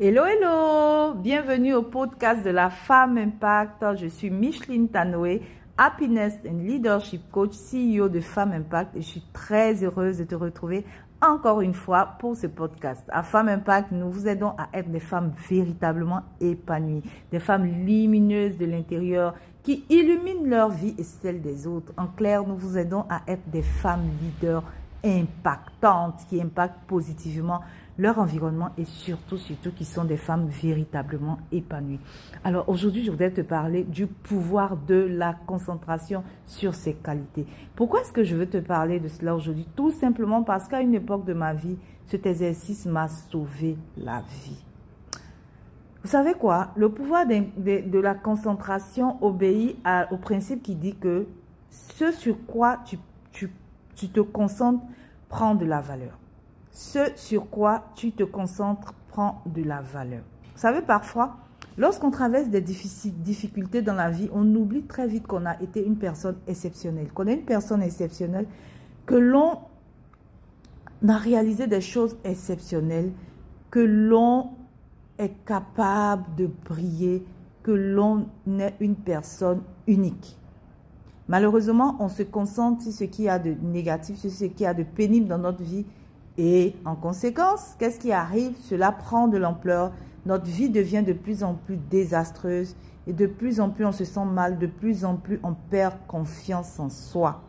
Hello, hello! Bienvenue au podcast de la femme impact. Je suis Micheline Tanoé, Happiness and Leadership Coach, CEO de Femme Impact et je suis très heureuse de te retrouver encore une fois pour ce podcast. À Femme Impact, nous vous aidons à être des femmes véritablement épanouies, des femmes lumineuses de l'intérieur qui illuminent leur vie et celle des autres. En clair, nous vous aidons à être des femmes leaders impactantes qui impactent positivement leur environnement et surtout, surtout qui sont des femmes véritablement épanouies. Alors aujourd'hui, je voudrais te parler du pouvoir de la concentration sur ses qualités. Pourquoi est-ce que je veux te parler de cela aujourd'hui? Tout simplement parce qu'à une époque de ma vie, cet exercice m'a sauvé la vie. Vous savez quoi? Le pouvoir de, la concentration obéit au principe qui dit que ce sur quoi tu, tu, tu te concentres prend de la valeur ce sur quoi tu te concentres prend de la valeur. Vous savez, parfois, lorsqu'on traverse des difficultés dans la vie, on oublie très vite qu'on a été une personne exceptionnelle, qu'on est une personne exceptionnelle, que l'on a réalisé des choses exceptionnelles, que l'on est capable de briller, que l'on est une personne unique. Malheureusement, on se concentre sur ce qu'il y a de négatif, sur ce qu'il y a de pénible dans notre vie et en conséquence, qu'est-ce qui arrive? Cela prend de l'ampleur. Notre vie devient de plus en plus désastreuse et de plus en plus on se sent mal, de plus en plus on perd confiance en soi.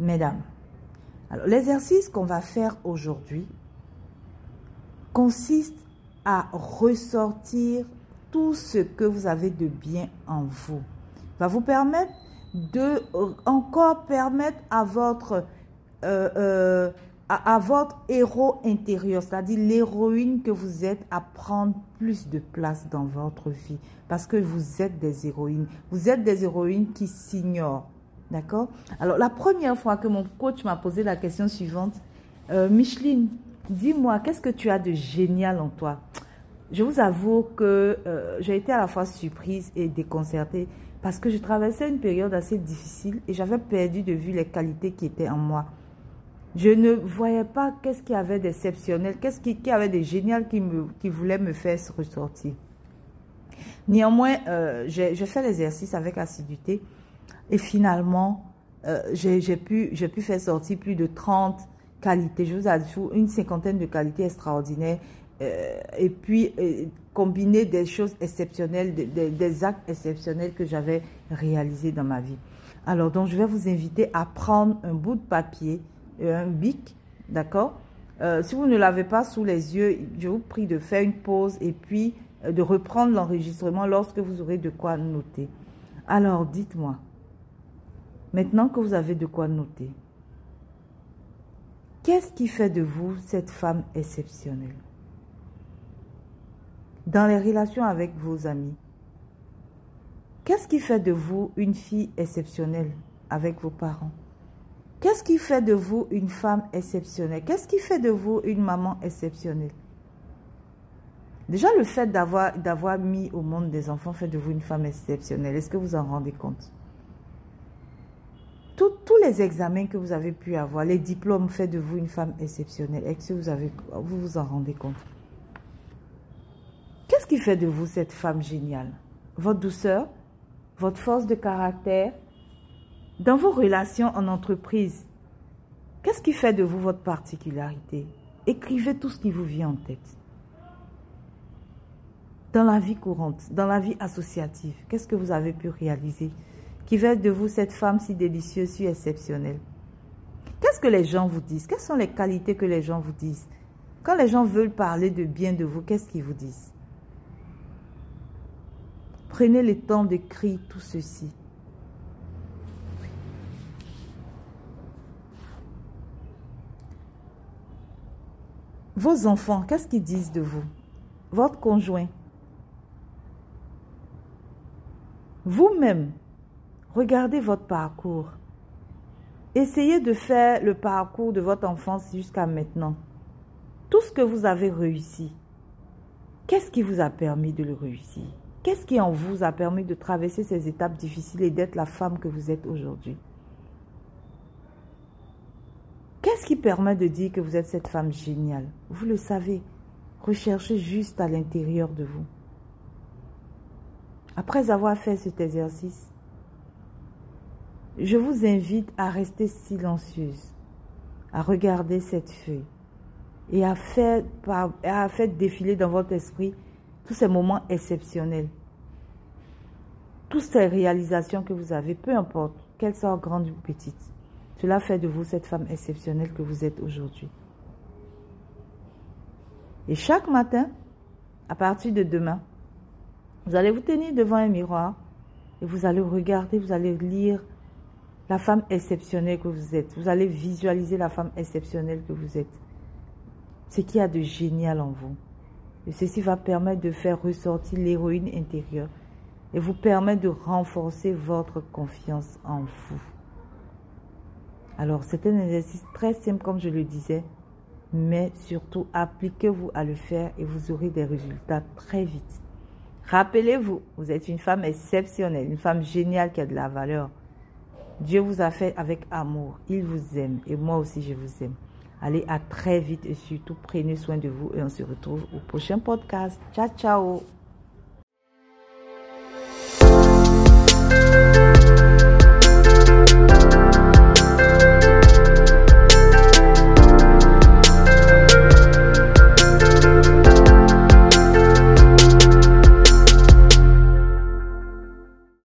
Mesdames, l'exercice qu'on va faire aujourd'hui consiste à ressortir tout ce que vous avez de bien en vous. Va vous permettre de encore permettre à votre euh, euh, à, votre héros intérieur, c'est-à-dire l'héroïne que vous êtes, à prendre plus de place dans votre vie. Parce que vous êtes des héroïnes. Vous êtes des héroïnes qui s'ignorent. D'accord? Alors, la première fois que mon coach m'a posé la question suivante, euh, Micheline, dis-moi, qu'est-ce que tu as de génial en toi? Je vous avoue que euh, j'ai été à la fois surprise et déconcertée parce que je traversais une période assez difficile et j'avais perdu de vue les qualités qui étaient en moi. Je ne voyais pas qu'est-ce qu'il y avait d'exceptionnel, qu'est-ce qu'il y avait de génial qui, me, qui voulait me faire ressortir. Néanmoins, euh, j'ai fait l'exercice avec assiduité et finalement, euh, j'ai pu, pu faire sortir plus de 30 qualités. Je vous ajoute une cinquantaine de qualités extraordinaires euh, et puis combiner des choses exceptionnelles, des, des actes exceptionnels que j'avais réalisés dans ma vie. Alors, donc, je vais vous inviter à prendre un bout de papier un bic, d'accord? Euh, Si vous ne l'avez pas sous les yeux, je vous prie de faire une pause et puis euh, de reprendre l'enregistrement lorsque vous aurez de quoi noter. Alors, dites-moi, maintenant que vous avez de quoi noter, qu'est-ce qui fait de vous cette femme exceptionnelle? Dans les relations avec vos amis, qu'est-ce qui fait de vous une fille exceptionnelle avec vos parents? Qu'est-ce qui fait de vous une femme exceptionnelle? Qu'est-ce qui fait de vous une maman exceptionnelle? Déjà, le fait d'avoir mis au monde des enfants fait de vous une femme exceptionnelle. Est-ce que vous en rendez compte? Tous les examens que vous avez pu avoir, les diplômes fait de vous une femme exceptionnelle. Est-ce que vous, avez, vous vous en rendez compte? Qu'est-ce qui fait de vous cette femme géniale? Votre douceur Votre force de caractère dans vos relations en entreprise, qu'est-ce qui fait de vous votre particularité? Écrivez tout ce qui vous vient en tête. Dans la vie courante, dans la vie associative, qu'est-ce que vous avez pu réaliser qui fait de vous cette femme si délicieuse, si exceptionnelle? Qu'est-ce que les gens vous disent? Quelles sont les qualités que les gens vous disent? Quand les gens veulent parler de bien de vous, qu'est-ce qu'ils vous disent? Prenez le temps d'écrire tout ceci. Vos enfants, qu'est-ce qu'ils disent de vous? Votre conjoint. Vous-même, regardez votre parcours. Essayez de faire le parcours de votre enfance jusqu'à maintenant. Tout ce que vous avez réussi, qu'est-ce qui vous a permis de le réussir? Qu'est-ce qui en vous a permis de traverser ces étapes difficiles et d'être la femme que vous êtes aujourd'hui Qu'est-ce qui permet de dire que vous êtes cette femme géniale? Vous le savez. Recherchez juste à l'intérieur de vous. Après avoir fait cet exercice, je vous invite à rester silencieuse, à regarder cette feuille et à faire, à faire défiler dans votre esprit tous ces moments exceptionnels, toutes ces réalisations que vous avez, peu importe qu'elles soient grandes ou petites. Cela fait de vous cette femme exceptionnelle que vous êtes aujourd'hui. Et chaque matin, à partir de demain, vous allez vous tenir devant un miroir et vous allez regarder, vous allez lire la femme exceptionnelle que vous êtes. Vous allez visualiser la femme exceptionnelle que vous êtes. Ce qu'il y a de génial en vous. Et ceci va permettre de faire ressortir l'héroïne intérieure et vous permettre de renforcer votre confiance en vous. Alors, c'est un exercice très simple, comme je le disais, mais surtout, appliquez-vous à le faire et vous aurez des résultats très vite. Rappelez-vous, vous êtes une femme exceptionnelle, une femme géniale qui a de la valeur. Dieu vous a fait avec amour. Il vous aime et moi aussi je vous aime. Allez, à très vite et surtout prenez soin de vous et on se retrouve au prochain podcast. Ciao, ciao.